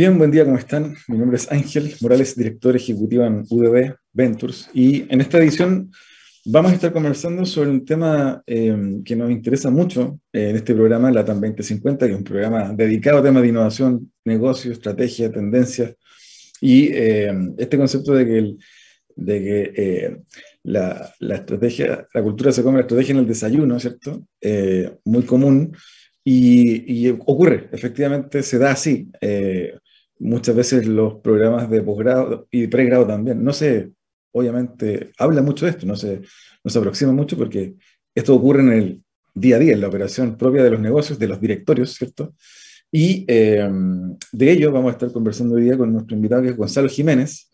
Bien, buen día, ¿cómo están? Mi nombre es Ángel Morales, director ejecutivo en UDB Ventures, y en esta edición vamos a estar conversando sobre un tema eh, que nos interesa mucho en este programa, la TAM 2050, que es un programa dedicado a temas de innovación, negocio, estrategia, tendencias, y eh, este concepto de que, de que eh, la, la, estrategia, la cultura se come la estrategia en el desayuno, ¿cierto? muy común, y, ocurre, efectivamente se da así. Eh, muchas veces los programas de posgrado y pregrado también, no se, obviamente, habla mucho de esto, no se, no se aproxima mucho porque esto ocurre en el día a día, en la operación propia de los negocios, de los directorios, ¿cierto? Y eh, de ello vamos a estar conversando hoy día con nuestro invitado, que es Gonzalo Jiménez,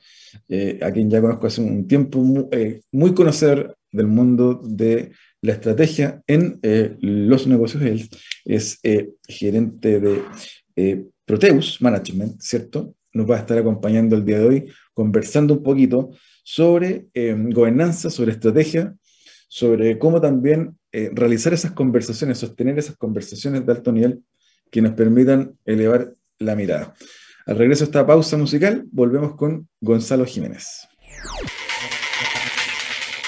eh, a quien ya conozco hace un tiempo, muy, muy conocedor del mundo de la estrategia en eh, los negocios. Él es eh, gerente de eh, Proteus Management, ¿cierto? Nos va a estar acompañando el día de hoy conversando un poquito sobre gobernanza, sobre estrategia, sobre cómo también realizar esas conversaciones, sostener esas conversaciones de alto nivel que nos permitan elevar la mirada. Al regreso a esta pausa musical, volvemos con Gonzalo Jiménez.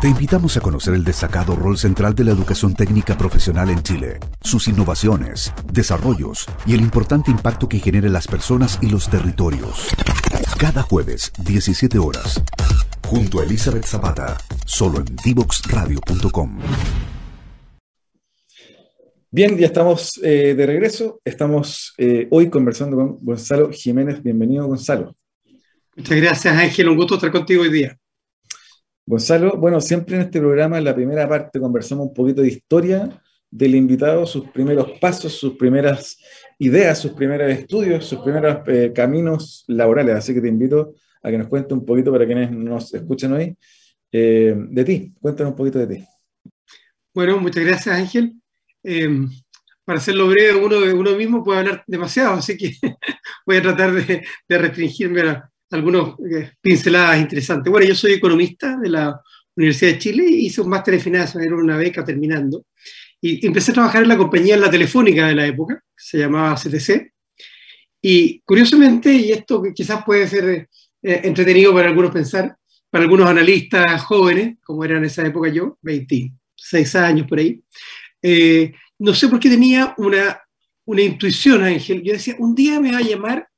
Te invitamos a conocer el destacado rol central de la educación técnica profesional en Chile, sus innovaciones, desarrollos y el importante impacto que genera en las personas y los territorios. Cada jueves, 17 horas, junto a Elizabeth Zapata, solo en divoxradio.com. Bien, ya estamos eh, de regreso. Estamos eh, hoy conversando con Gonzalo Jiménez. Bienvenido, Gonzalo. Muchas gracias, Ángel. Un gusto estar contigo hoy día. Gonzalo, bueno, siempre en este programa, en la primera parte, conversamos un poquito de historia del invitado, sus primeros pasos, sus primeras ideas, sus primeros estudios, sus primeros eh, caminos laborales. Así que te invito a que nos cuentes un poquito para quienes nos escuchan hoy eh, de ti. Cuéntanos un poquito de ti. Bueno, muchas gracias, Ángel. Eh, para hacerlo breve, uno, mismo puede hablar demasiado, así que voy a tratar de, restringirme a, algunos eh, pinceladas interesantes. Bueno, yo soy economista de la Universidad de Chile hice un máster de finanzas, era una beca terminando. Y empecé a trabajar en la compañía en la telefónica de la época, que se llamaba CTC. Y curiosamente, y esto quizás puede ser eh, entretenido para algunos pensar, para algunos analistas jóvenes, como era en esa época yo, 26 años por ahí, eh, no sé por qué tenía una, una intuición, Ángel. Yo decía, un día me va a llamar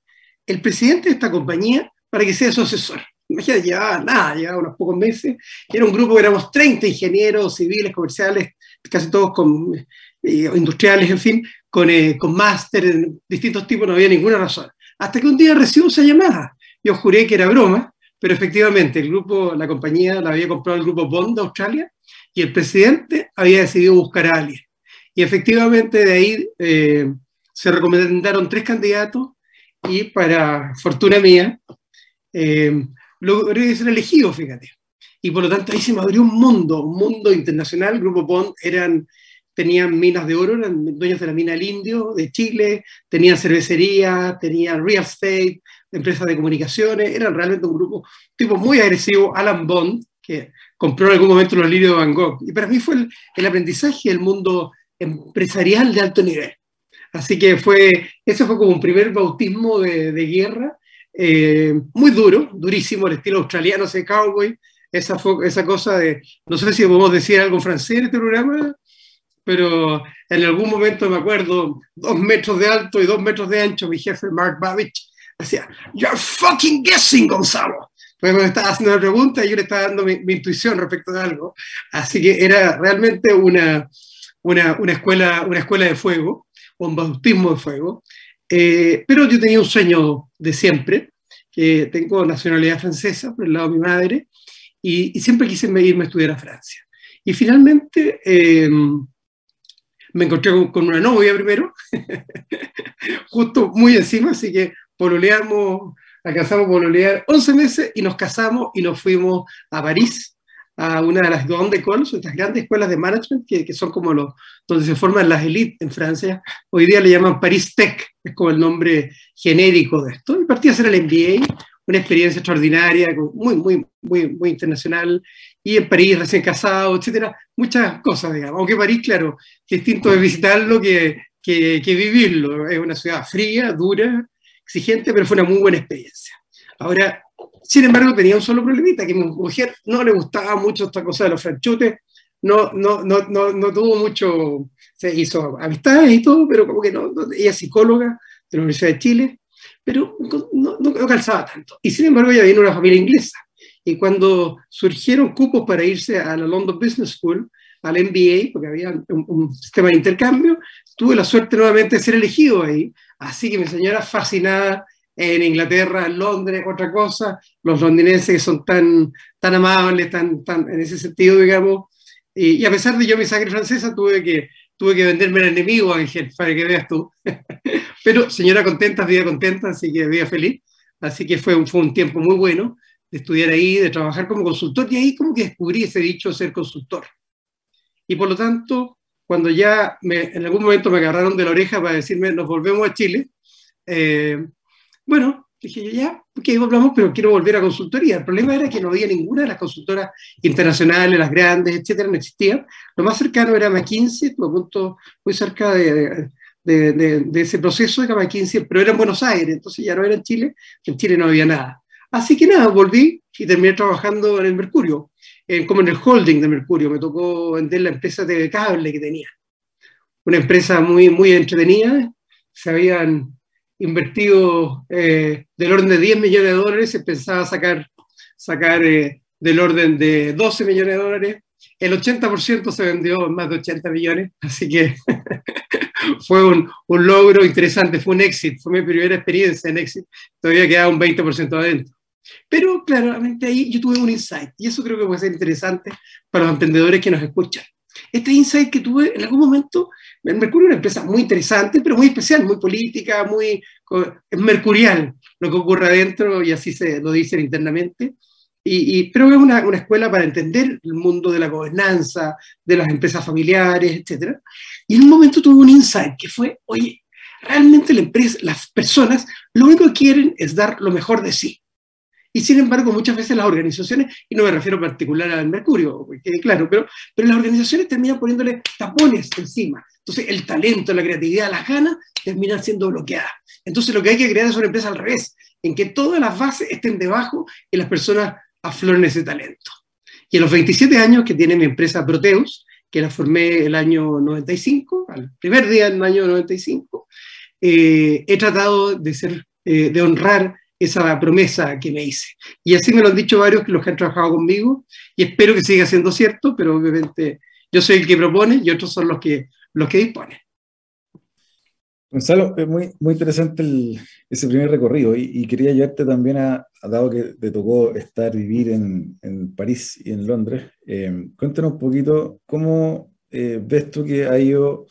el presidente de esta compañía para que sea su asesor. Imagínate, llevaba nada, llevaba unos pocos meses. Era un grupo que éramos 30 ingenieros civiles, comerciales, casi todos con, eh, industriales, en fin, con, eh, con máster en distintos tipos, no había ninguna razón. Hasta que un día recibo esa llamada. Yo juré que era broma, pero efectivamente el grupo, la compañía la había comprado el grupo Bond de Australia y el presidente había decidido buscar a alguien. Y efectivamente de ahí eh, se recomendaron tres candidatos y para fortuna mía, eh, logré ser elegido, fíjate. Y por lo tanto ahí se me abrió un mundo, un mundo internacional. El Grupo Bond eran, tenían minas de oro, eran dueños de la mina del Indio, de Chile, tenían cervecería, tenían real estate, empresas de comunicaciones, eran realmente un grupo tipo muy agresivo, Alan Bond, que compró en algún momento los libros de Van Gogh. Y para mí fue el, el aprendizaje del mundo empresarial de alto nivel. Así que fue, ese fue como un primer bautismo de, de guerra eh, muy duro, durísimo, el estilo australiano, ese cowboy, esa, esa cosa de, no sé si podemos decir algo en francés en este programa, pero en algún momento me acuerdo, dos metros de alto y dos metros de ancho, mi jefe Mark Babbage decía, You're fucking guessing, Gonzalo. Pues me estaba haciendo una pregunta y yo le estaba dando mi, mi intuición respecto de algo. Así que era realmente una, una, una, escuela, una escuela de fuego, un bautismo de fuego. Eh, pero yo tenía un sueño de siempre, que tengo nacionalidad francesa por el lado de mi madre, y, siempre quise irme a estudiar a Francia. Y finalmente, eh, me encontré con, una novia primero, justo muy encima, así que pololeamos, alcanzamos a pololear 11 meses y nos casamos y nos fuimos a París, a una de las grandes écoles, estas grandes escuelas de management que, que, son como los, donde se forman las élites en Francia. Hoy día le llaman Paris Tech, es como el nombre genérico de esto. Y partí a hacer el MBA, una experiencia extraordinaria, muy, muy, muy, muy internacional, y en París recién casado, etcétera, muchas cosas, digamos. Aunque París, claro, distinto de visitarlo que, que, que vivirlo. Es una ciudad fría, dura, exigente, pero fue una muy buena experiencia. Ahora, sin embargo, tenía un solo problemita, que mi mujer no le gustaba mucho esta cosa de los franchutes, no, no, no, no, no tuvo mucho, se hizo amistades y todo, pero como que no, ella es psicóloga de la Universidad de Chile, pero no, no, calzaba tanto. Y sin embargo, ella viene de una familia inglesa. Y cuando surgieron cupos para irse a la London Business School, al MBA, porque había un, un, sistema de intercambio, tuve la suerte nuevamente de ser elegido ahí. Así que mi señora fascinada en Inglaterra, en Londres, otra cosa, los londinenses son tan, tan amables, tan, tan, en ese sentido, digamos. Y, y a pesar de yo mi sangre francesa, tuve que, tuve que venderme al enemigo, Ángel, para que veas tú. Pero señora contenta, vida contenta, así que vida feliz. Así que fue un, fue un tiempo muy bueno de estudiar ahí, de trabajar como consultor, y ahí como que descubrí ese dicho de ser consultor. Y por lo tanto, cuando ya me, en algún momento me agarraron de la oreja para decirme, nos volvemos a Chile, eh, bueno, dije yo ya, ok, hablamos, pero quiero volver a consultoría. El problema era que no había ninguna de las consultoras internacionales, las grandes, etcétera, no existían. Lo más cercano era McKinsey, estuve a punto muy cerca de, de, de, de, ese proceso de McKinsey, pero era en Buenos Aires, entonces ya no era en Chile, en Chile no había nada. Así que nada, volví y terminé trabajando en el Mercurio, en, como en el holding de Mercurio. Me tocó vender la empresa de cable que tenía. Una empresa muy, muy entretenida. Se habían invertido eh, del orden de 10 millones de dólares, se pensaba sacar, sacar eh, del orden de 12 millones de dólares. El 80% se vendió en más de 80 millones, así que fue un, un, logro interesante, fue un éxito, fue mi primera experiencia en éxito. Todavía quedaba un 20% adentro. Pero claramente ahí yo tuve un insight, y eso creo que puede ser interesante para los emprendedores que nos escuchan. Este insight que tuve en algún momento Mercurio es una empresa muy interesante, pero muy especial, muy política, muy es mercurial lo que ocurre adentro y así se lo dicen internamente. Y, y, pero es una, escuela para entender el mundo de la gobernanza, de las empresas familiares, etc. Y en un momento tuve un insight que fue, oye, realmente las personas lo único que quieren es dar lo mejor de sí. Y sin embargo, muchas veces las organizaciones, y no me refiero en particular al Mercurio, quede claro, pero, pero las organizaciones terminan poniéndole tapones encima. Entonces, el talento, la creatividad, las ganas terminan siendo bloqueadas. Entonces, lo que hay que crear es una empresa al revés, en que todas las bases estén debajo y las personas afloren ese talento. Y en los 27 años que tiene mi empresa Proteus, que la formé el año 95, al primer día del año 95, eh, he tratado de, ser, eh, de honrar esa promesa que me hice. Y así me lo han dicho varios que los que han trabajado conmigo, y espero que siga siendo cierto, pero obviamente yo soy el que propone y otros son los que, los que disponen. Gonzalo, es muy, muy interesante ese primer recorrido y, quería llevarte también a, dado que te tocó estar, vivir en, en París y en Londres, eh, cuéntanos un poquito cómo eh, ves tú que ha ido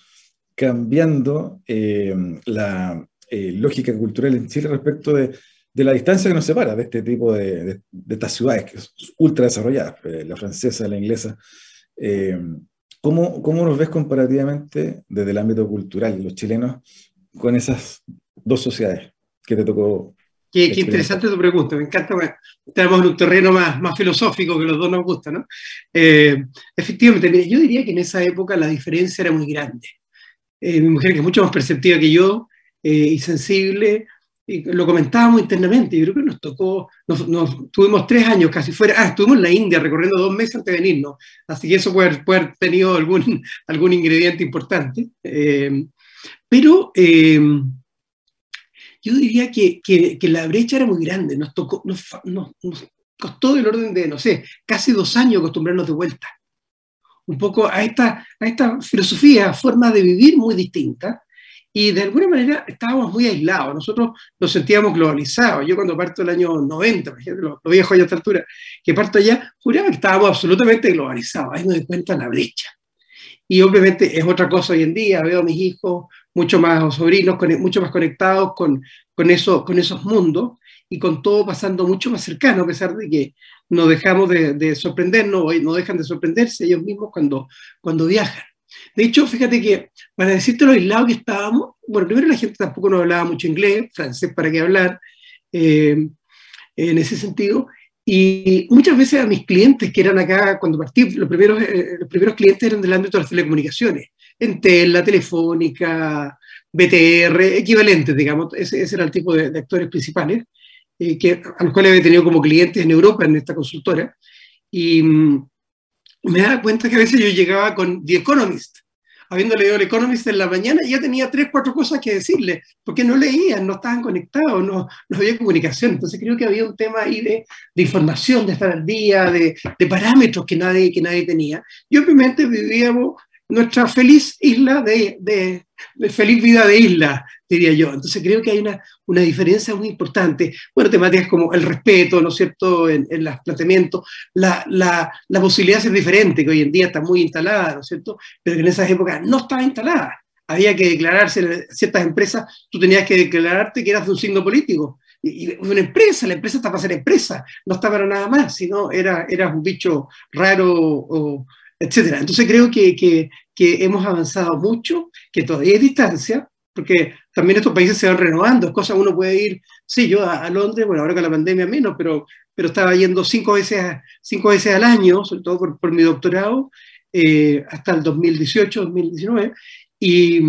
cambiando eh, la lógica cultural en Chile respecto de de la distancia que nos separa de este tipo de, de, de estas ciudades que son ultra desarrolladas, eh, la francesa, la inglesa. Eh, ¿cómo, ¿Cómo nos ves comparativamente desde el ámbito cultural, los chilenos, con esas dos sociedades que te tocó? Qué, qué interesante tu pregunta, me encanta. Estamos en un terreno más, más filosófico que los dos nos gusta, ¿no? Eh, efectivamente, yo diría que en esa época la diferencia era muy grande. Eh, mi mujer, que es mucho más perceptiva que yo eh, y sensible, lo comentábamos internamente, yo creo que nos tocó, nos, nos, tuvimos tres años casi fuera, ah, estuvimos en la India recorriendo dos meses antes de venirnos, así que eso puede, puede haber tenido algún, algún ingrediente importante. Eh, pero eh, yo diría que, que, que, la brecha era muy grande, nos, tocó, nos, nos, nos costó del orden de, no sé, casi dos años acostumbrarnos de vuelta. Un poco a esta, a esta filosofía, forma de vivir muy distinta, y de alguna manera estábamos muy aislados, nosotros nos sentíamos globalizados. Yo cuando parto el año 90, por ejemplo, lo viejo a esta altura, que parto allá, juraba que estábamos absolutamente globalizados, ahí nos di cuenta la brecha. y obviamente es otra cosa hoy en día, veo a mis hijos mucho más, sobrinos, mucho más conectados con, con, eso, con esos mundos y con todo pasando mucho más cercano, a pesar de que no dejamos de, de sorprendernos, no dejan de sorprenderse ellos mismos cuando, cuando viajan. De hecho, fíjate que para decirte lo aislado que estábamos, bueno, primero la gente tampoco nos hablaba mucho inglés, francés para qué hablar, eh, en ese sentido, y muchas veces a mis clientes que eran acá, cuando partí, los primeros, eh, los primeros clientes eran del ámbito de las telecomunicaciones, Entel, la Telefónica, BTR, equivalentes, digamos, ese, era el tipo de, actores principales, eh, que, a los cuales he tenido como clientes en Europa, en esta consultora, y mm, me daba cuenta que a veces yo llegaba con The Economist, habiendo leído el Economist en la mañana, y ya tenía tres, cuatro cosas que decirle, porque no leían, no estaban conectados, no, no había comunicación. Entonces creo que había un tema ahí de, de información, de estar al día, de, de, parámetros que nadie, que nadie tenía. Y obviamente vivíamos nuestra feliz isla de, de, feliz vida de isla, diría yo. Entonces creo que hay una, una diferencia muy importante. Bueno, temáticas como el respeto, ¿no es cierto?, en, en los planteamientos, la, la, la, posibilidad de ser diferente, que hoy en día está muy instalada, ¿no es cierto?, pero que en esas épocas no estaba instalada. Había que declararse en ciertas empresas, tú tenías que declararte que eras de un signo político. Y, una empresa, la empresa está para ser empresa, no está para nada más, sino era, era un bicho raro o etcétera. Entonces creo que, que, hemos avanzado mucho, que todavía hay distancia, porque también estos países se van renovando, es cosa uno puede ir, sí, yo a, Londres, bueno, ahora con la pandemia menos, pero, pero estaba yendo cinco veces, cinco veces al año, sobre todo por, por mi doctorado, eh, hasta el 2018, 2019, y,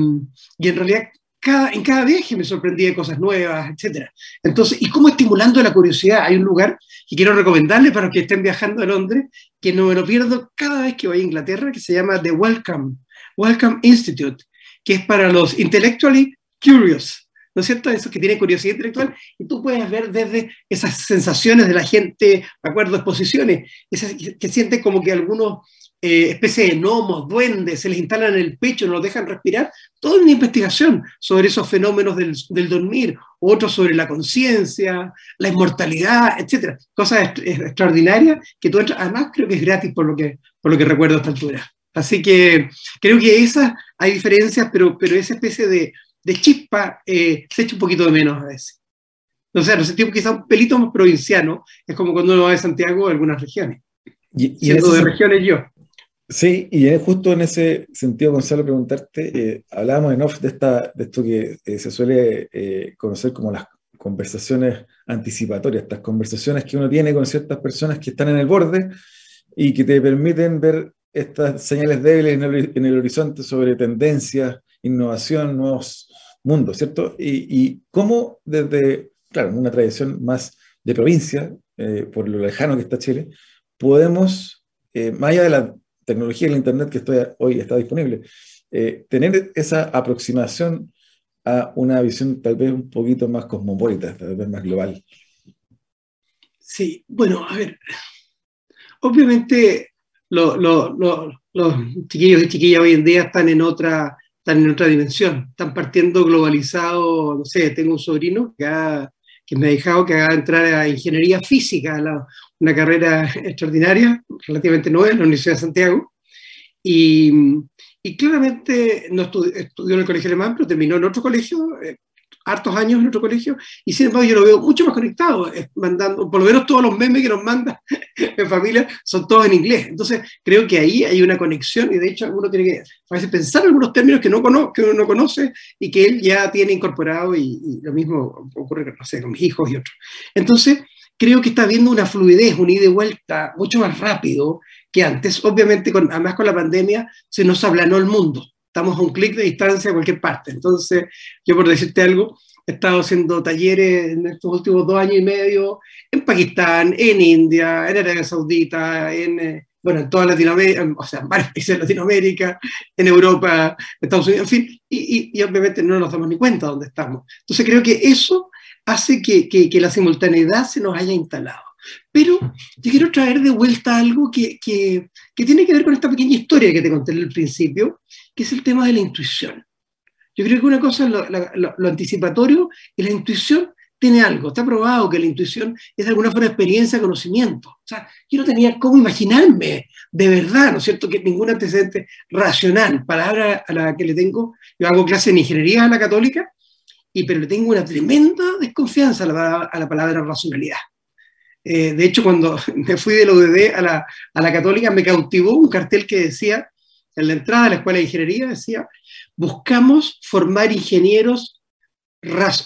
y en realidad cada, en cada viaje me sorprendía de cosas nuevas, etc. Entonces, ¿y cómo estimulando la curiosidad? Hay un lugar que quiero recomendarle para los que estén viajando a Londres, que no me lo pierdo cada vez que voy a Inglaterra, que se llama The Welcome, Welcome Institute, que es para los intellectually curious, ¿no es cierto? Esos que tienen curiosidad intelectual, y tú puedes ver desde esas sensaciones de la gente, de acuerdo exposiciones, esas que sienten como que algunos eh, especie de gnomos, duendes, se les instalan en el pecho, no los dejan respirar. Toda una investigación sobre esos fenómenos del, del dormir, otros sobre la conciencia, la inmortalidad, etc. Cosas extraordinarias que tú entras, además creo que es gratis por lo que, por lo que recuerdo a esta altura. Así que creo que esas hay diferencias, pero, pero esa especie de, de chispa eh, se echa un poquito de menos a veces. O sea, nos sentimos quizá un pelito más provinciano, es como cuando uno va de Santiago a algunas regiones. Y, y Siendo de regiones yo. Sí, y justo en ese sentido, Gonzalo, preguntarte, eh, hablábamos en off de, esta, de esto que eh, se suele eh, conocer como las conversaciones anticipatorias, estas conversaciones que uno tiene con ciertas personas que están en el borde y que te permiten ver estas señales débiles en el, en el horizonte sobre tendencias, innovación, nuevos mundos, ¿cierto? Y, y cómo desde, claro, una tradición más de provincia, por lo lejano que está Chile, podemos, más allá de la tecnología del Internet que estoy, hoy está disponible, eh, tener esa aproximación a una visión tal vez un poquito más cosmopolita, tal vez más global. Sí, bueno, a ver, obviamente los chiquillos y chiquillas hoy en día están en otra, están en otra dimensión, están partiendo globalizados, no sé, tengo un sobrino que, que me ha dejado que haga entrar a ingeniería física, la, una carrera extraordinaria, relativamente nueva, en la Universidad de Santiago. Y, y claramente no estudió, en el colegio alemán, pero terminó en otro colegio, eh, hartos años en otro colegio, y sin embargo yo lo veo mucho más conectado, eh, mandando, por lo menos todos los memes que nos manda en familia son todos en inglés. Entonces creo que ahí hay una conexión y de hecho uno tiene que a veces pensar en algunos términos que, no que uno no conoce y que él ya tiene incorporado y, y lo mismo ocurre no sé, con mis hijos y otros. Entonces, creo que está habiendo una fluidez, un ida y vuelta mucho más rápido que antes. Obviamente, con, además con la pandemia, se nos aplanó el mundo. Estamos a un clic de distancia a cualquier parte. Entonces, yo por decirte algo, he estado haciendo talleres en estos últimos dos años y medio en Pakistán, en India, en Arabia Saudita, en, eh, bueno, en toda Latinoamérica, o sea, en varios países de Latinoamérica, en Europa, Estados Unidos, en fin, y, y, obviamente no nos damos ni cuenta de dónde estamos. Entonces creo que eso hace que, que, la simultaneidad se nos haya instalado. Pero yo quiero traer de vuelta algo que, que, tiene que ver con esta pequeña historia que te conté al principio, que es el tema de la intuición. Yo creo que una cosa es lo, lo, anticipatorio y la intuición tiene algo, está probado que la intuición es de alguna forma experiencia, conocimiento. O sea, yo no tenía cómo imaginarme de verdad, ¿no es cierto?, que ningún antecedente racional, palabra a la que le tengo, yo hago clase en ingeniería a la católica, y, pero le tengo una tremenda desconfianza a la, a la palabra racionalidad. Eh, de hecho, cuando me fui de la UDD a la, a la católica, me cautivó un cartel que decía, en la entrada de la escuela de ingeniería, decía, buscamos formar ingenieros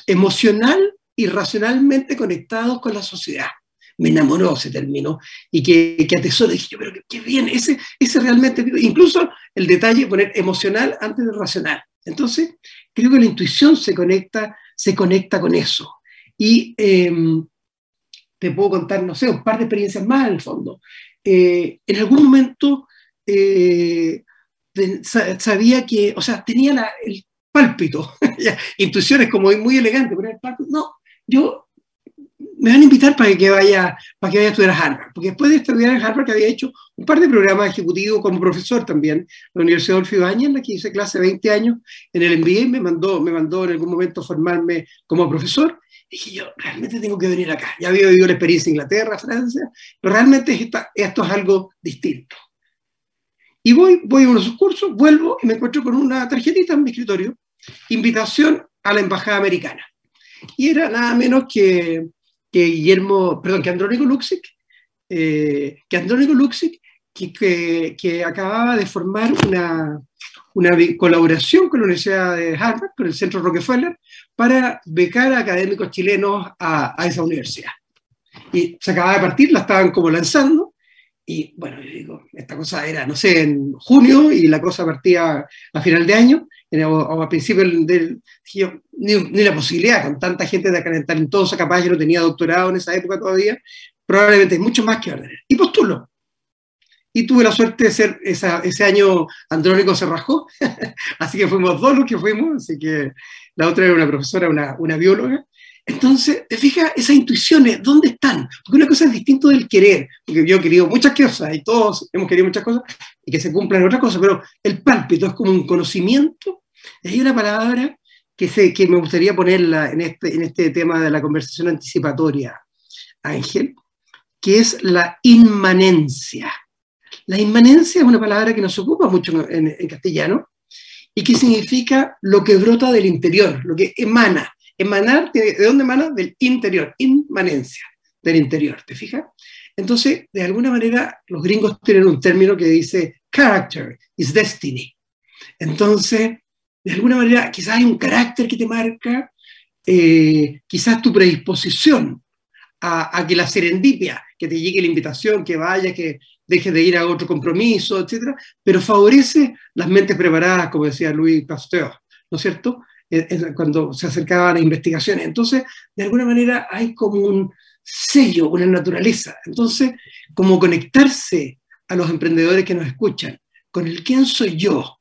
emocional y racionalmente conectados con la sociedad. Me enamoró ese término y que, que atesoro, dije yo, pero qué bien, ese, ese realmente, incluso el detalle de poner emocional antes de racional. Entonces, creo que la intuición se conecta, se conecta con eso. Y em, te puedo contar, no sé, un par de experiencias más en el fondo. Eh, en algún momento eh, sabía que, o sea, tenía el pálpito, intuiciones como muy elegante, pero el pálpito, no, yo me van a invitar para que vaya, para que vaya a estudiar a Harvard, porque después de estudiar en Harvard que había hecho un par de programas ejecutivos como profesor también, la Universidad de Ibañez, en la que hice clase 20 años en el MBA, me mandó, me mandó en algún momento formarme como profesor, dije yo, realmente tengo que venir acá, ya había vivido la experiencia en Inglaterra, Francia, pero realmente esto es algo distinto. Y voy, voy a unos cursos, vuelvo y me encuentro con una tarjetita en mi escritorio, invitación a la Embajada Americana. Y era nada menos que, que Guillermo, perdón, que Andrónico Luxic, eh, que Andrónico Luxic, que, que, acababa de formar una, una colaboración con la Universidad de Harvard, con el Centro Rockefeller, para becar a académicos chilenos a, a esa universidad. Y se acababa de partir, la estaban como lanzando, y bueno, yo digo, esta cosa era, no sé, en junio y la cosa partía a final de año, a principios del... ni, ni, la posibilidad, con tanta gente de talentosa, capaz yo no tenía doctorado en esa época todavía, probablemente mucho más que va Y postulo. Y tuve la suerte de ser, esa, ese año Andrónico se rajó, así que fuimos dos los que fuimos, así que la otra era una profesora, una, una bióloga, entonces, te fijas, esas intuiciones, ¿dónde están? Porque una cosa es distinto del querer, porque yo he querido muchas cosas y todos hemos querido muchas cosas y que se cumplan otras cosas, pero el pálpito es como un conocimiento. Y hay una palabra que, sé, que me gustaría ponerla en este, en este tema de la conversación anticipatoria, Ángel, que es la inmanencia. La inmanencia es una palabra que nos ocupa mucho en, en castellano y que significa lo que brota del interior, lo que emana Emanar, ¿de dónde emana? Del interior, inmanencia, del interior, ¿te fijas? Entonces, de alguna manera, los gringos tienen un término que dice character is destiny. Entonces, de alguna manera, quizás hay un carácter que te marca, eh, quizás tu predisposición a, que la serendipia, que te llegue la invitación, que vaya, que dejes de ir a otro compromiso, etc., pero favorece las mentes preparadas, como decía Louis Pasteur, ¿no es cierto? Cuando se acercaban a investigaciones. Entonces, de alguna manera hay como un sello, una naturaleza. Entonces, como conectarse a los emprendedores que nos escuchan con el quién soy yo,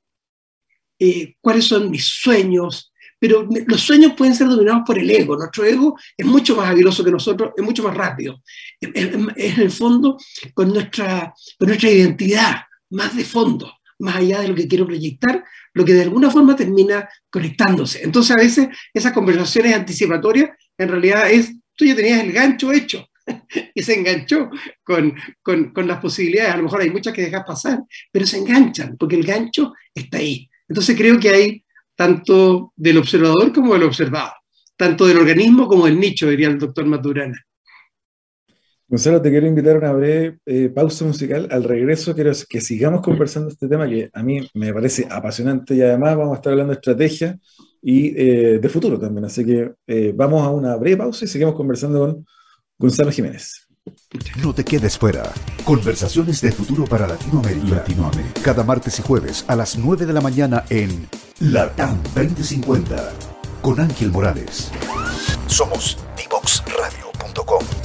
eh, cuáles son mis sueños, pero los sueños pueden ser dominados por el ego. Nuestro ego es mucho más habiloso que nosotros, es mucho más rápido. Es, en el fondo con nuestra, con nuestra identidad, más de fondo, más allá de lo que quiero proyectar, lo que de alguna forma termina conectándose. Entonces a veces esas conversaciones anticipatorias en realidad es, tú ya tenías el gancho hecho y se enganchó con, con, con, las posibilidades. A lo mejor hay muchas que dejas pasar, pero se enganchan porque el gancho está ahí. Entonces creo que hay tanto del observador como del observado, tanto del organismo como del nicho, diría el doctor Maturana. Gonzalo, te quiero invitar a una breve eh, pausa musical. Al regreso quiero que sigamos conversando este tema que a mí me parece apasionante y además vamos a estar hablando de estrategia y eh, de futuro también. Así que eh, vamos a una breve pausa y seguimos conversando con Gonzalo Jiménez. No te quedes fuera. Conversaciones de futuro para Latinoamérica. Latinoamérica. Cada martes y jueves a las 9 de la mañana en LATAM 2050 con Ángel Morales. Somos divoxradio.com.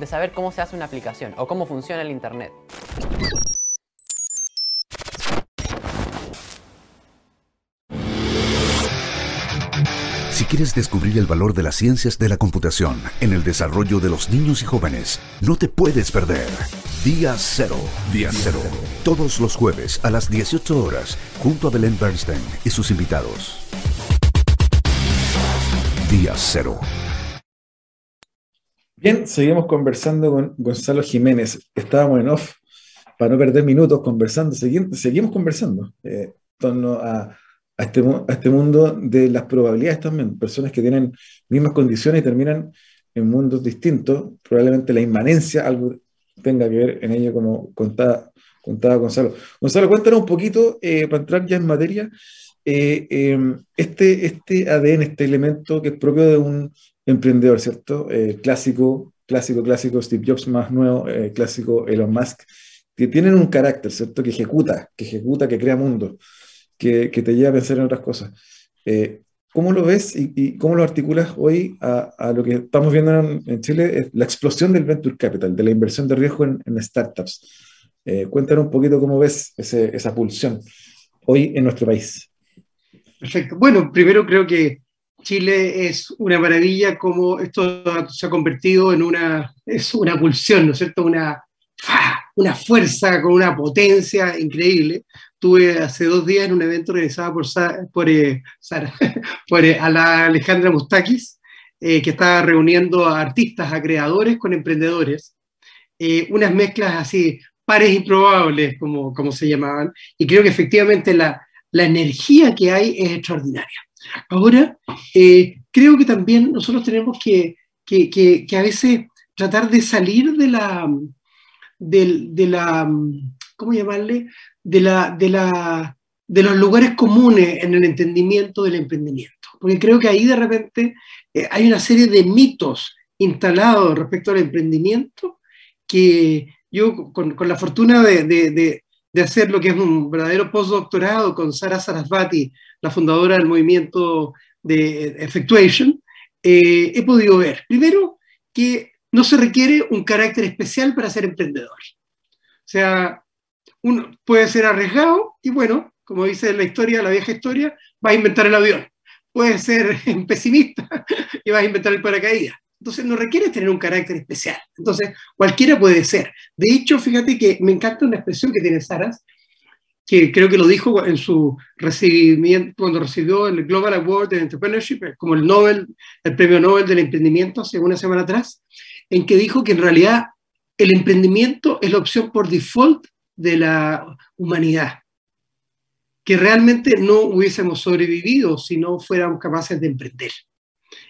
de saber cómo se hace una aplicación o cómo funciona el Internet. Si quieres descubrir el valor de las ciencias de la computación en el desarrollo de los niños y jóvenes, no te puedes perder. Día Cero. Día Cero. Todos los jueves a las 18 horas, junto a Belén Bernstein y sus invitados. Día Cero. Bien, seguimos conversando con Gonzalo Jiménez. Estábamos en off para no perder minutos conversando. Seguimos, conversando eh, en torno este, a este mundo de las probabilidades también. Personas que tienen mismas condiciones y terminan en mundos distintos. Probablemente la inmanencia algo tenga que ver en ello, como contaba, contaba Gonzalo. Gonzalo, cuéntanos un poquito, eh, para entrar ya en materia, eh, em, este, este ADN, este elemento que es propio de un emprendedor, ¿cierto? Eh, clásico, clásico, clásico, Steve Jobs más nuevo, clásico Elon Musk, que tienen un carácter, ¿cierto? Que ejecuta, que ejecuta, que crea mundos que, te lleva a pensar en otras cosas. Eh, ¿Cómo lo ves y, cómo lo articulas hoy a, lo que estamos viendo en, Chile, la explosión del venture capital, de la inversión de riesgo en, startups? Eh, cuéntanos un poquito cómo ves esa pulsión hoy en nuestro país. Perfecto. Bueno, primero creo que Chile es una maravilla como esto se ha convertido en una, es una pulsión, ¿no es cierto? Una, una fuerza con una potencia increíble estuve hace dos días en un evento organizado por, por, eh, por eh, la Alejandra Mustakis, eh, que estaba reuniendo a artistas, a creadores con emprendedores, unas mezclas así, pares improbables, como, como se llamaban, y creo que efectivamente la, la energía que hay es extraordinaria. Ahora, creo que también nosotros tenemos que, que, que, que, a veces tratar de salir de la, de, de la ¿cómo llamarle? de, la, de, la, de los lugares comunes en el entendimiento del emprendimiento. Porque creo que ahí de repente eh, hay una serie de mitos instalados respecto al emprendimiento que yo con, con la fortuna de, de, de, hacer lo que es un verdadero postdoctorado con Sara Sarasvati, la fundadora del movimiento de Effectuation, eh, he podido ver, primero, que no se requiere un carácter especial para ser emprendedor. O sea, uno puede ser arriesgado y bueno, como dice la historia, la vieja historia, va a inventar el avión. Puede ser pesimista y va a inventar el paracaídas. Entonces no requiere tener un carácter especial. Entonces cualquiera puede ser. De hecho, fíjate que me encanta una expresión que tiene Saras, que creo que lo dijo en su recibimiento, cuando recibió el Global Award de Entrepreneurship, como el Nobel, el premio Nobel del emprendimiento hace una semana atrás, en que dijo que en realidad el emprendimiento es la opción por default de la humanidad, que realmente no hubiésemos sobrevivido si no fuéramos capaces de emprender.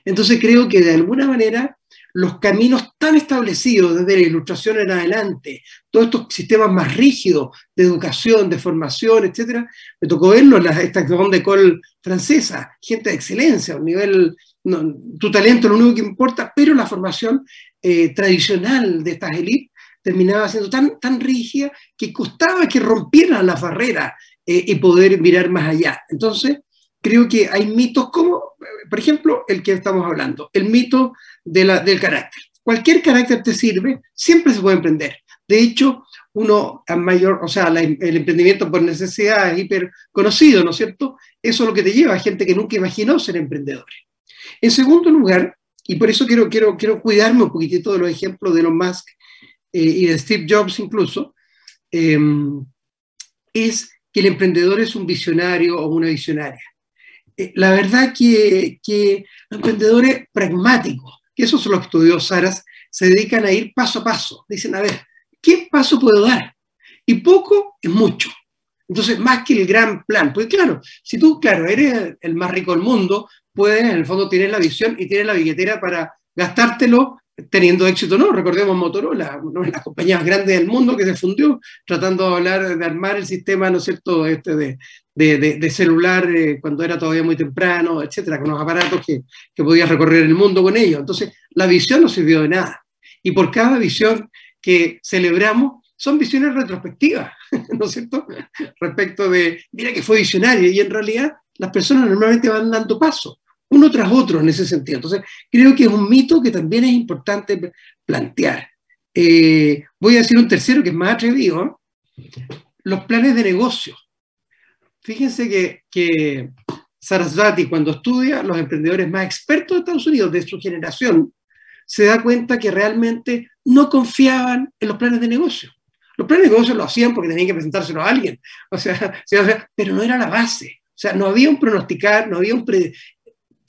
Entonces creo que de alguna manera los caminos tan establecidos desde la ilustración en adelante, todos estos sistemas más rígidos de educación, de formación, etcétera, me tocó verlo en la, esta de école francesa, gente de excelencia, un nivel, tu talento es lo único que importa, pero la formación eh, tradicional de estas élites terminaba siendo tan, tan rígida que costaba que rompieran la barrera eh, y poder mirar más allá. Entonces, creo que hay mitos como, por ejemplo, el que estamos hablando, el mito de la, del carácter. Cualquier carácter te sirve, siempre se puede emprender. De hecho, uno a mayor, o sea, el emprendimiento por necesidad es hiper conocido, ¿no es cierto? Eso es lo que te lleva a gente que nunca imaginó ser emprendedores. En segundo lugar, y por eso quiero, quiero, quiero cuidarme un poquitito de los ejemplos de los Musk eh, y de Steve Jobs incluso, em, es que el emprendedor es un visionario o una visionaria. Eh, la verdad que, que los emprendedores pragmáticos, que eso se lo estudió Saras, se dedican a ir paso a paso. Dicen, a ver, ¿qué paso puedo dar? Y poco es mucho. Entonces, más que el gran plan, pues claro, si tú, claro, eres el más rico del mundo, puedes, en el fondo, tienes la visión y tienes la billetera para gastártelo teniendo éxito no. Recordemos Motorola, una de las compañías grandes del mundo que se fundió tratando de hablar, de armar el sistema, ¿no es cierto?, este de, de, de, celular eh, cuando era todavía muy temprano, etcétera, con los aparatos que, que podías recorrer el mundo con ellos. Entonces, la visión no sirvió de nada. Y por cada visión que celebramos son visiones retrospectivas, ¿no es cierto? Respecto de, mira que fue visionario, y en realidad las personas normalmente van dando paso, uno tras otro en ese sentido. Entonces, creo que es un mito que también es importante plantear. Eh, voy a decir un tercero que es más atrevido, los planes de negocio. Fíjense que, que Sarasvati, cuando estudia los emprendedores más expertos de Estados Unidos, de su generación, se da cuenta que realmente no confiaban en los planes de negocio. Los planes de negocio lo hacían porque tenían que presentárselo a alguien, o sea, pero no era la base. O sea, no había un pronosticar, no había un...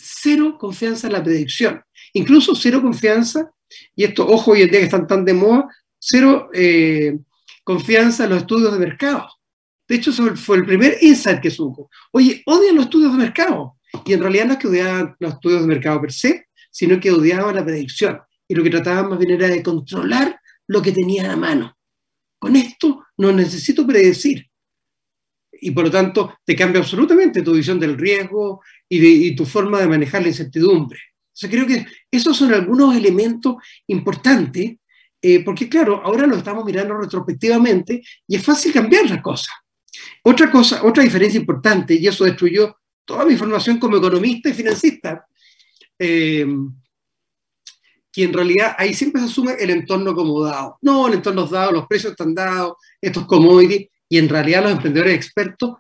Cero confianza en la predicción. Incluso cero confianza, y esto, ojo, hoy en día que están tan de moda, cero eh, confianza en los estudios de mercado. De hecho, fue el primer insight que supo. Oye, odian los estudios de mercado. Y en realidad no es que odiaban los estudios de mercado per se, sino que odiaban la predicción. Y lo que trataban más bien era de controlar lo que tenían a mano. Con esto no necesito predecir. Y por lo tanto, te cambia absolutamente tu visión del riesgo y, tu forma de manejar la incertidumbre. O sea, creo que esos son algunos elementos importantes, eh, porque claro, ahora lo estamos mirando retrospectivamente y es fácil cambiar las cosas. Otra cosa, otra diferencia importante, y eso destruyó toda mi formación como economista y financista, eh, que en realidad ahí siempre se asume el entorno como dado. No, el entorno es dado, los precios están dados, estos commodities, y en realidad los emprendedores expertos,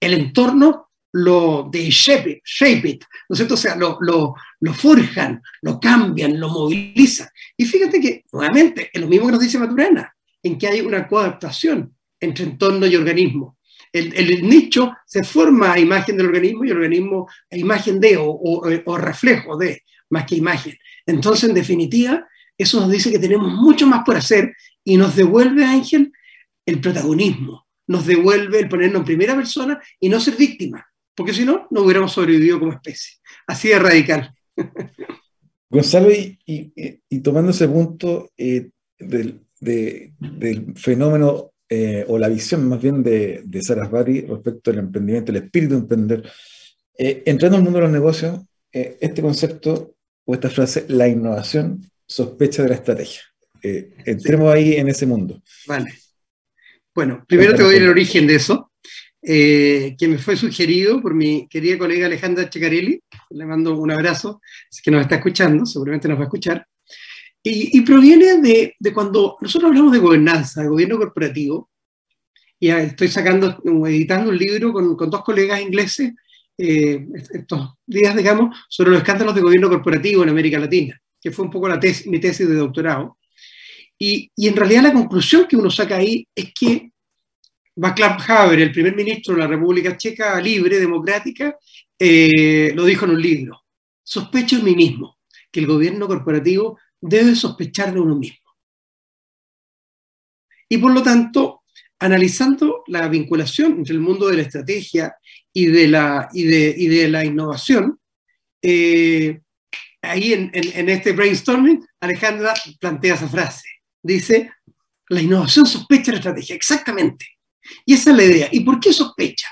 el entorno lo de shape it, ¿no es cierto? O sea, lo, lo, lo, forjan, lo cambian, lo movilizan. Y fíjate que, nuevamente, es lo mismo que nos dice Maturana, en que hay una coadaptación entre entorno y organismo. El, el, nicho se forma a imagen del organismo y el organismo a imagen de o, o, o reflejo de, más que imagen. Entonces, en definitiva, eso nos dice que tenemos mucho más por hacer y nos devuelve, Ángel, el protagonismo, nos devuelve el ponernos en primera persona y no ser víctima, porque si no, no hubiéramos sobrevivido como especie. Así de radical. Gonzalo, y, tomando ese punto eh, del, fenómeno eh, o la visión más bien de, de Sarasvati respecto al emprendimiento, el espíritu de emprender, eh, entrando al mundo de los negocios, este concepto o esta frase, la innovación sospecha de la estrategia. Eh, entremos ahí en ese mundo. Vale. Bueno, primero te voy el origen de eso, eh, que me fue sugerido por mi querida colega Alejandra Checarelli. Le mando un abrazo, que nos está escuchando, seguramente nos va a escuchar. Y, proviene de, de, cuando nosotros hablamos de gobernanza, de gobierno corporativo, y estoy sacando, editando un libro con, con dos colegas ingleses eh, estos días, digamos, sobre los escándalos de gobierno corporativo en América Latina, que fue un poco la mi tesis de doctorado. Y, y, en realidad la conclusión que uno saca ahí es que Václav Havel, el primer ministro de la República Checa libre, democrática, eh, lo dijo en un libro. Sospecho en mí mismo que el gobierno corporativo debe sospechar de uno mismo. Y por lo tanto, analizando la vinculación entre el mundo de la estrategia y de la, innovación, eh, ahí en, este brainstorming, Alejandra plantea esa frase. Dice, la innovación sospecha la estrategia, exactamente. Y esa es la idea. ¿Y por qué sospecha?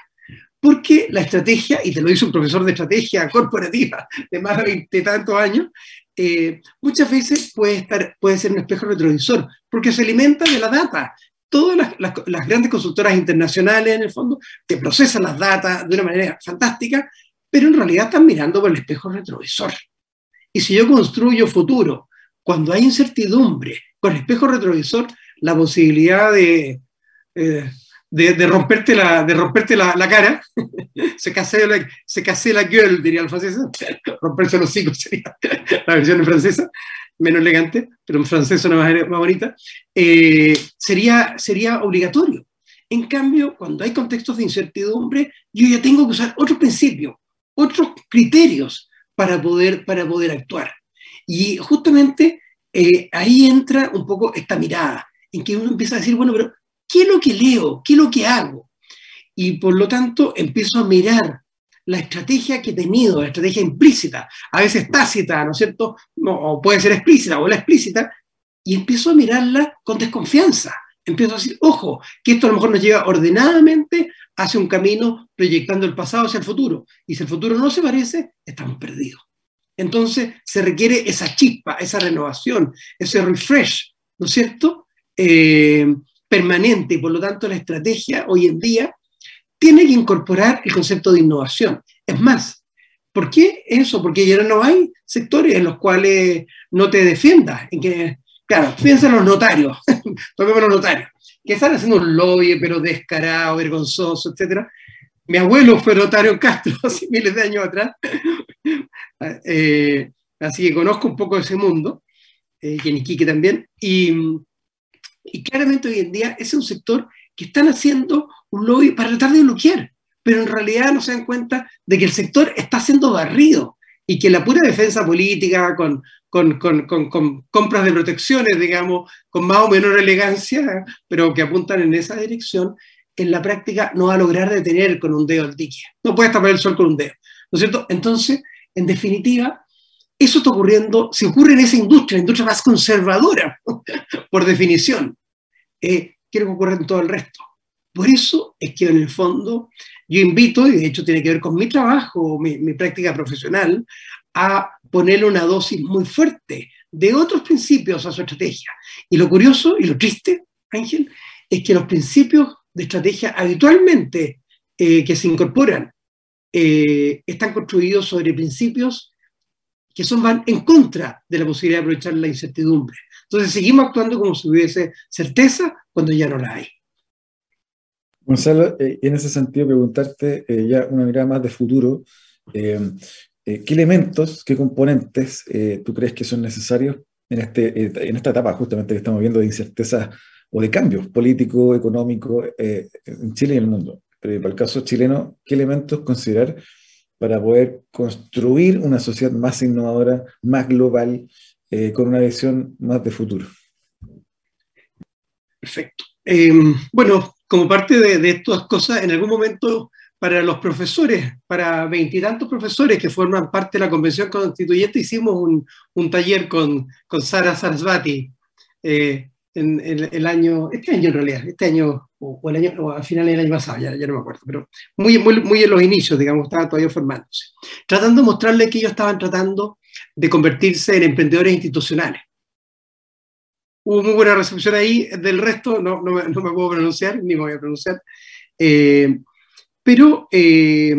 Porque la estrategia, y te lo dice un profesor de estrategia corporativa de más de veinte tantos años, eh, muchas veces puede, estar, puede ser un espejo retrovisor, porque se alimenta de la data, todas las, grandes consultoras internacionales, en el fondo, te procesan las datas de una manera fantástica, pero en realidad están mirando por el espejo retrovisor. Y si yo construyo futuro, cuando hay incertidumbre con el espejo retrovisor, la posibilidad de, eh, de, romperte, la, de romperte la, cara, se casé la, se la gueule, diría el francés, romperse los hocico sería la versión en francesa, menos elegante, pero en francés una más, más bonita, eh, sería, sería obligatorio. En cambio, cuando hay contextos de incertidumbre, yo ya tengo que usar otros principios, otros criterios para poder, para poder actuar. Y justamente eh, ahí entra un poco esta mirada, en que uno empieza a decir, bueno, pero ¿qué es lo que leo? ¿Qué es lo que hago? Y por lo tanto empiezo a mirar la estrategia que he tenido, la estrategia implícita, a veces tácita, ¿no es cierto? o puede ser explícita o la explícita, y empiezo a mirarla con desconfianza. Empiezo a decir, ojo, que esto a lo mejor nos lleva ordenadamente hacia un camino proyectando el pasado hacia el futuro. Y si el futuro no se parece, estamos perdidos. Entonces se requiere esa chispa, esa renovación, ese refresh, ¿no es cierto? eh, permanente y por lo tanto la estrategia hoy en día tiene que incorporar el concepto de innovación. Es más, ¿por qué eso? Porque ya no hay sectores en los cuales no te defiendas, en que, claro, piensa en los notarios, tomemos los notarios, que están haciendo un lobby, pero descarado, vergonzoso, etc. Mi abuelo fue notario Castro hace miles de años atrás, eh, así que conozco un poco ese mundo, eh, y en Iquique también, y, y claramente hoy en día ese es un sector que están haciendo un lobby para tratar de bloquear, pero en realidad no se dan cuenta de que el sector está siendo barrido y que la pura defensa política con, con, con, con, compras de protecciones, digamos, con más o menor elegancia, pero que apuntan en esa dirección, en la práctica no va a lograr detener con un dedo el dique. No puedes tapar el sol con un dedo. ¿No es cierto? Entonces, en definitiva, eso está ocurriendo, si ocurre en esa industria, la industria más conservadora, por definición, eh, quiero que ocurra en todo el resto. Por eso es que en el fondo yo invito, y de hecho tiene que ver con mi trabajo, mi, mi práctica profesional, a ponerle una dosis muy fuerte de otros principios a su estrategia. Y lo curioso y lo triste, Ángel, es que los principios de estrategia habitualmente eh, que se incorporan eh, están construidos sobre principios que son, van en contra de la posibilidad de aprovechar la incertidumbre. Entonces seguimos actuando como si hubiese certeza cuando ya no la hay. Gonzalo, eh, en ese sentido, preguntarte eh, ya una mirada más de futuro, eh, ¿qué elementos, qué componentes tú crees que son necesarios en, este, en esta etapa justamente que estamos viendo de incerteza o de cambios político, económico en Chile y en el mundo? Pero para el caso chileno, ¿qué elementos considerar para poder construir una sociedad más innovadora, más global, con una visión más de futuro? Perfecto. bueno, como parte de, de, estas cosas, en algún momento para los profesores, para veintitantos profesores que forman parte de la Convención Constituyente, hicimos un, taller con, con Sara Sarasvati eh, en, el año, este año en realidad, este año, o, o el del año pasado, ya, no me acuerdo, pero muy, muy, en los inicios, digamos, estaban todavía formándose, tratando de mostrarle que ellos estaban tratando de convertirse en emprendedores institucionales. Hubo muy buena recepción ahí, del resto no, no, no me puedo pronunciar, ni me voy a pronunciar, eh, pero eh,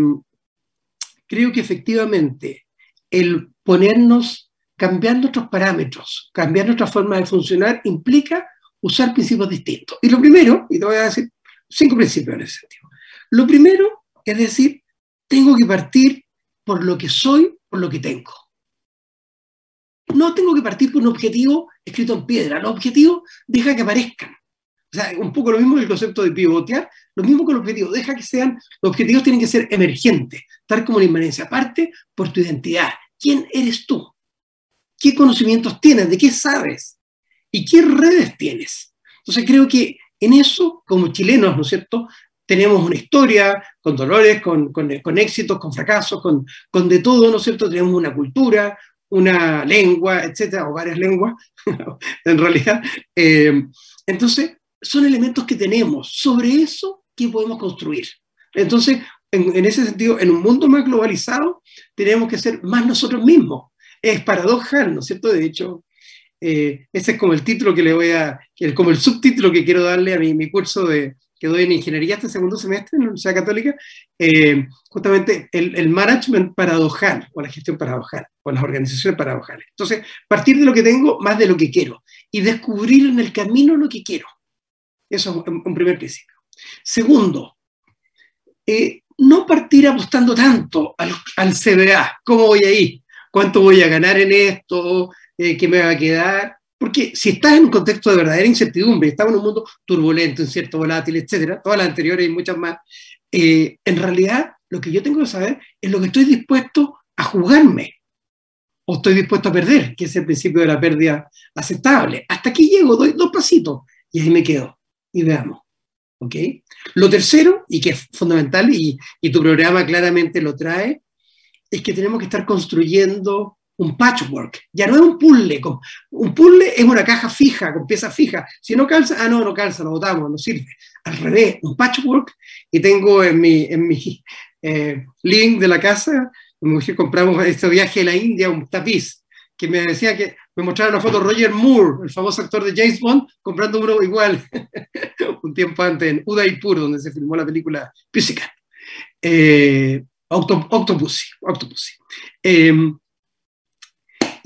creo que efectivamente el ponernos, cambiar nuestros parámetros, cambiar nuestra forma de funcionar, implica usar principios distintos. Y lo primero, y te voy a decir cinco principios en ese sentido, lo primero es decir, tengo que partir por lo que soy, por lo que tengo no tengo que partir por un objetivo escrito en piedra. Los objetivos deja que aparezcan. O sea, un poco lo mismo el concepto de pivotear, lo mismo que los objetivos, deja que sean, los objetivos tienen que ser emergentes, tal como la inmanencia, parte por tu identidad. ¿Quién eres tú? ¿Qué conocimientos tienes? ¿De qué sabes? ¿Y qué redes tienes? Entonces creo que en eso, como chilenos, ¿no es cierto? Tenemos una historia con dolores, con, con, con éxitos, con fracasos, con, con de todo, ¿no es cierto? Tenemos una cultura, una lengua, etcétera, o varias lenguas, en realidad. Eh, entonces, son elementos que tenemos. Sobre eso, ¿qué podemos construir? Entonces, en, en, ese sentido, en un mundo más globalizado, tenemos que ser más nosotros mismos. Es paradojal, ¿no es cierto? De hecho, eh, ese es como el título que le voy a, como el subtítulo que quiero darle a mi, mi curso de, que doy en ingeniería este segundo semestre en la Universidad Católica, eh, justamente el, el, management paradojal o la gestión paradojal o las organizaciones paradojales. Entonces, partir de lo que tengo más de lo que quiero y descubrir en el camino lo que quiero. Eso es un, primer principio. Segundo, eh, no partir apostando tanto al, al, CBA. ¿Cómo voy ahí? ¿Cuánto voy a ganar en esto? Eh, ¿Qué me va a quedar? Porque si estás en un contexto de verdadera incertidumbre, estamos en un mundo turbulento, incierto, volátil, etcétera, todas las anteriores y muchas más, eh, en realidad lo que yo tengo que saber es lo que estoy dispuesto a jugarme o estoy dispuesto a perder, que es el principio de la pérdida aceptable. Hasta aquí llego, doy dos pasitos y ahí me quedo y veamos. ¿ok? Lo tercero, y que es fundamental, y, y tu programa claramente lo trae, es que tenemos que estar construyendo un patchwork, ya no es un puzzle. Un puzzle es una caja fija, con piezas fijas. Si no calza, ah, no, no calza, lo botamos, no sirve. Al revés, un patchwork, y tengo en mi, en mi eh, living de la casa, compramos este viaje a la India, un tapiz, que me decía que me mostraba una foto de Roger Moore, el famoso actor de James Bond, comprando uno igual un tiempo antes en Udaipur, donde se filmó la película Pussycat. Eh, Octopussy. Em,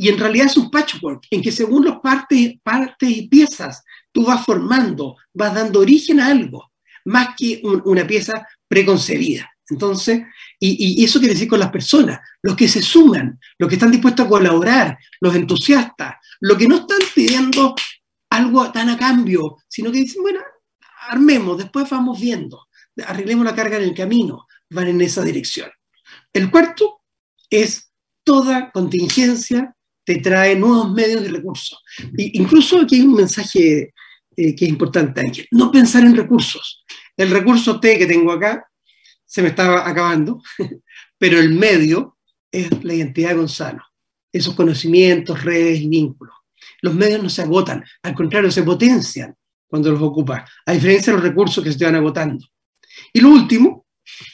y en realidad es un patchwork, en que según los partes, partes y piezas, tú vas formando, vas dando origen a algo, más que una pieza preconcebida. Entonces, y, eso quiere decir con las personas, los que se suman, los que están dispuestos a colaborar, los entusiastas, los que no están pidiendo algo tan a cambio, sino que dicen, bueno, armemos, después vamos viendo, arreglemos la carga en el camino, van en esa dirección. El cuarto es toda contingencia te trae nuevos medios y recursos. incluso aquí hay un mensaje eh, que es importante, no pensar en recursos. El recurso T que tengo acá se me estaba acabando, pero el medio es la identidad de Gonzalo, esos conocimientos, redes y vínculos. Los medios no se agotan, al contrario, se potencian cuando los ocupas, a diferencia de los recursos que se te van agotando. Y lo último,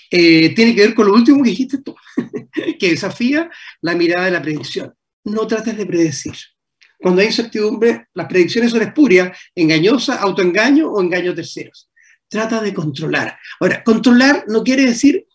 eh, tiene que ver con lo último que dijiste tú, que desafía la mirada de la predicción. No trates de predecir. Cuando hay incertidumbre, las predicciones son espurias, engañosas, autoengaño o engaño terceros trata de controlar. Ahora, controlar no quiere decir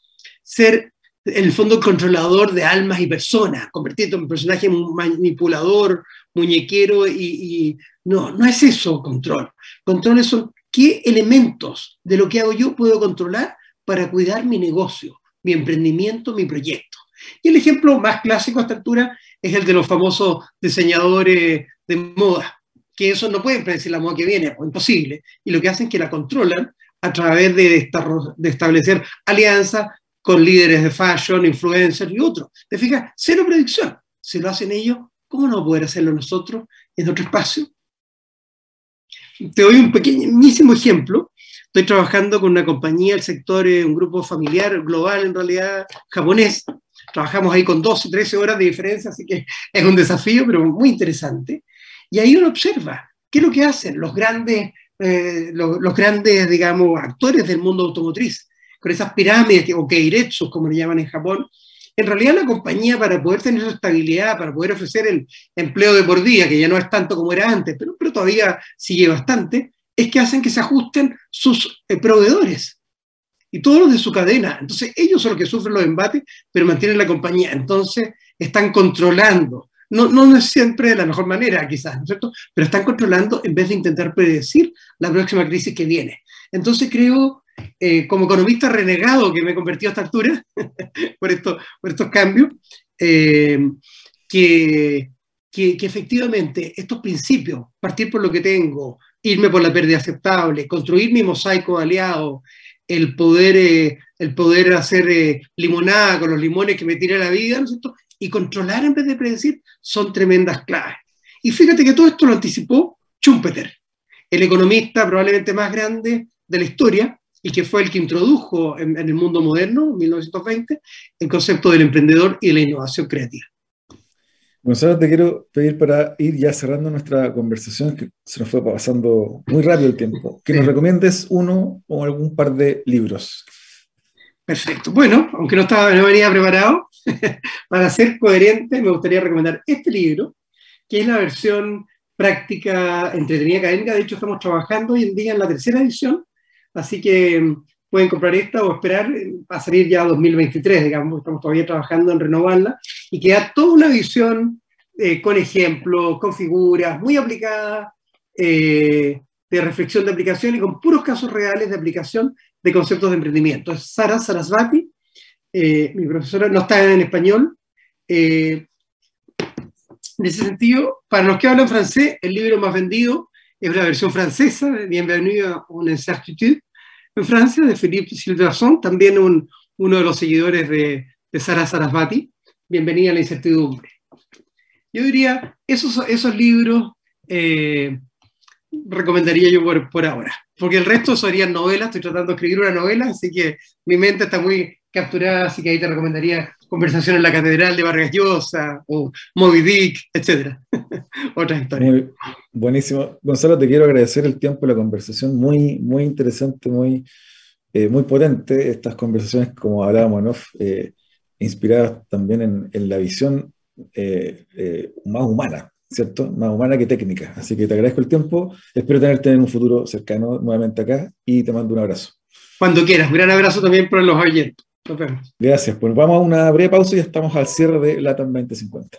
ser el fondo controlador de almas y personas, convertirte en un personaje manipulador, muñequero y, no, no es eso control. Control son qué elementos de lo que hago yo puedo controlar para cuidar mi negocio, mi emprendimiento, mi proyecto. Y el ejemplo más clásico a esta altura es el de los famosos diseñadores de moda, que eso no pueden predecir la moda que viene, o imposible, y lo que hacen es que la controlan a través de, establecer alianzas con líderes de fashion, influencers y otros. ¿Te fijas? Cero predicción. Si lo hacen ellos, ¿cómo no poder hacerlo nosotros en otro espacio? Te doy un pequeñísimo ejemplo. Estoy trabajando con una compañía, el sector, un grupo familiar global, en realidad, japonés. Trabajamos ahí con 12, 13 horas de diferencia, así que es un desafío, pero muy interesante. Y ahí uno observa qué es lo que hacen los grandes eh, los, grandes, digamos, actores del mundo automotriz, con esas pirámides o keiretsus, como le llaman en Japón, en realidad la compañía para poder tener estabilidad, para poder ofrecer el empleo de por día, que ya no es tanto como era antes, pero, pero todavía sigue bastante, es que hacen que se ajusten sus eh, proveedores y todos los de su cadena. Entonces ellos son los que sufren los embates, pero mantienen la compañía. Entonces están controlando no, no es siempre de la mejor manera, quizás, ¿no es cierto? Pero están controlando en vez de intentar predecir la próxima crisis que viene. Entonces creo, eh, como economista renegado que me he convertido a esta altura por, esto, por estos cambios, eh, que, que, efectivamente estos principios, partir por lo que tengo, irme por la pérdida aceptable, construir mi mosaico aliado, el poder, eh, el poder hacer limonada con los limones que me tira la vida, ¿no es cierto? y controlar en vez de predecir son tremendas claves. Y fíjate que todo esto lo anticipó Schumpeter, el economista probablemente más grande de la historia y que fue el que introdujo en, el mundo moderno, en 1920, el concepto del emprendedor y la innovación creativa. Gonzalo, te quiero pedir para ir ya cerrando nuestra conversación, que se nos fue pasando muy rápido el tiempo, que nos recomiendes uno o algún par de libros. Perfecto. Bueno, aunque no, estaba, no venía preparado, para ser coherente me gustaría recomendar este libro, que es la versión práctica entretenida académica. De hecho, estamos trabajando hoy en día en la tercera edición, así que pueden comprar esta o esperar eh, a salir ya 2023, digamos, estamos todavía trabajando en renovarla, y que da toda una visión eh, con ejemplos, con figuras, muy aplicada, eh, de reflexión de aplicación y con puros casos reales de aplicación de conceptos de emprendimiento. Es Sara Sarasvati, eh, mi profesora, no está en español. En ese sentido, para los que hablan francés, el libro más vendido es la versión francesa, Bienvenue a una incertitude, en Francia, de Philippe Silverson, también uno de los seguidores de, de Sara Sarasvati, Bienvenida a la incertidumbre. Yo diría, esos, esos libros eh, recomendaría yo por, por ahora porque el resto serían novelas, estoy tratando de escribir una novela, así que mi mente está muy capturada, así que ahí te recomendaría Conversación en la Catedral de Vargas Llosa o Moby Dick, etc. Otras historias. Buenísimo. Gonzalo, te quiero agradecer el tiempo y la conversación, muy, muy interesante, muy, eh, muy potente. Estas conversaciones, como hablábamos, ¿no? Eh, inspiradas también en, en, la visión más humana, ¿cierto? Más humana que técnica. Así que te agradezco el tiempo, espero tenerte en un futuro cercano nuevamente acá y te mando un abrazo. Cuando quieras, un gran abrazo también para los oyentes. Nos vemos. Gracias, pues vamos a una breve pausa y estamos al cierre de LATAM 2050.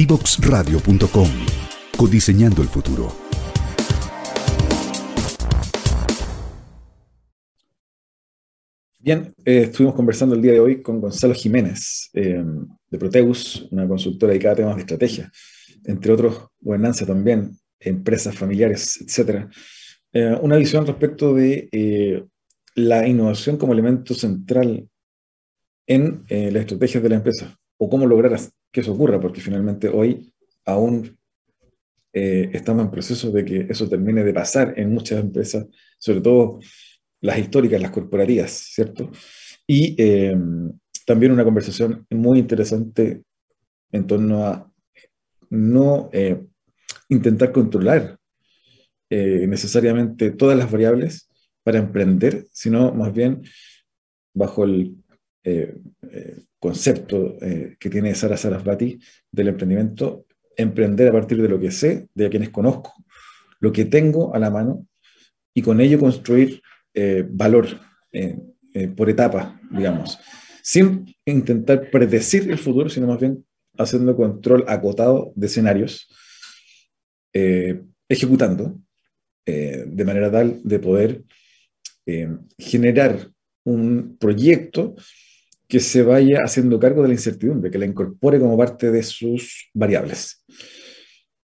Divoxradio.com. Codiseñando el futuro. Bien, eh, estuvimos conversando el día de hoy con Gonzalo Jiménez eh, de Proteus, una consultora dedicada a temas de estrategia, entre otros, gobernanza también, empresas familiares, etc. Eh, una visión respecto de la innovación como elemento central en las estrategias de la empresa o cómo lograr que eso ocurra, porque finalmente hoy aún eh, estamos en proceso de que eso termine de pasar en muchas empresas, sobre todo las históricas, las corporativas, ¿cierto? Y eh, también una conversación muy interesante en torno a no eh, intentar controlar necesariamente todas las variables para emprender, sino más bien bajo el concepto eh, que tiene Sara Sarasvati del emprendimiento, emprender a partir de lo que sé, de quienes conozco, lo que tengo a la mano, y con ello construir eh, valor eh, por etapas, digamos, sin intentar predecir el futuro, sino más bien haciendo control acotado de escenarios, ejecutando de manera tal de poder generar un proyecto que se vaya haciendo cargo de la incertidumbre, que la incorpore como parte de sus variables.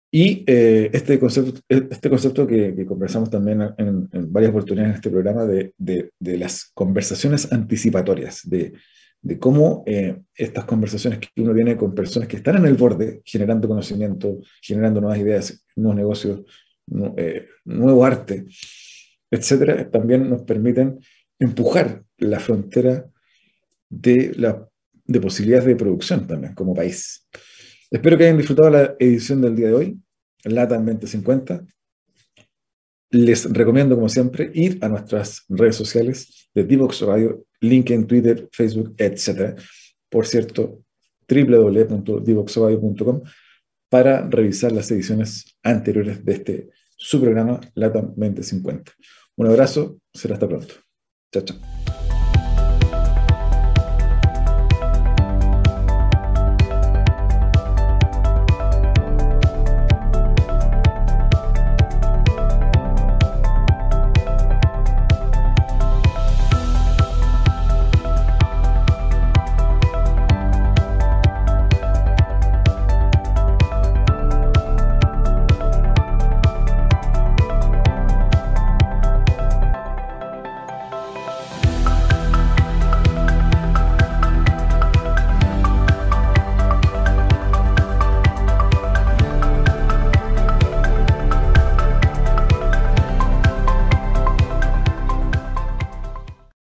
Y eh, este, concepto, este concepto que, conversamos también en, varias oportunidades en este programa de, de, las conversaciones anticipatorias, de, de cómo eh, estas conversaciones que uno tiene con personas que están en el borde, generando conocimiento, generando nuevas ideas, nuevos negocios, eh, nuevo arte, etcétera, también nos permiten empujar la frontera de, la, de posibilidades de producción también como país. Espero que hayan disfrutado la edición del día de hoy, LATAM 2050. Les recomiendo, como siempre, ir a nuestras redes sociales de Divox Radio, LinkedIn, Twitter, Facebook, etc. Por cierto, www.divoxradio.com para revisar las ediciones anteriores de este su programa LATAM 2050. Un abrazo, será hasta pronto. Chao, chao.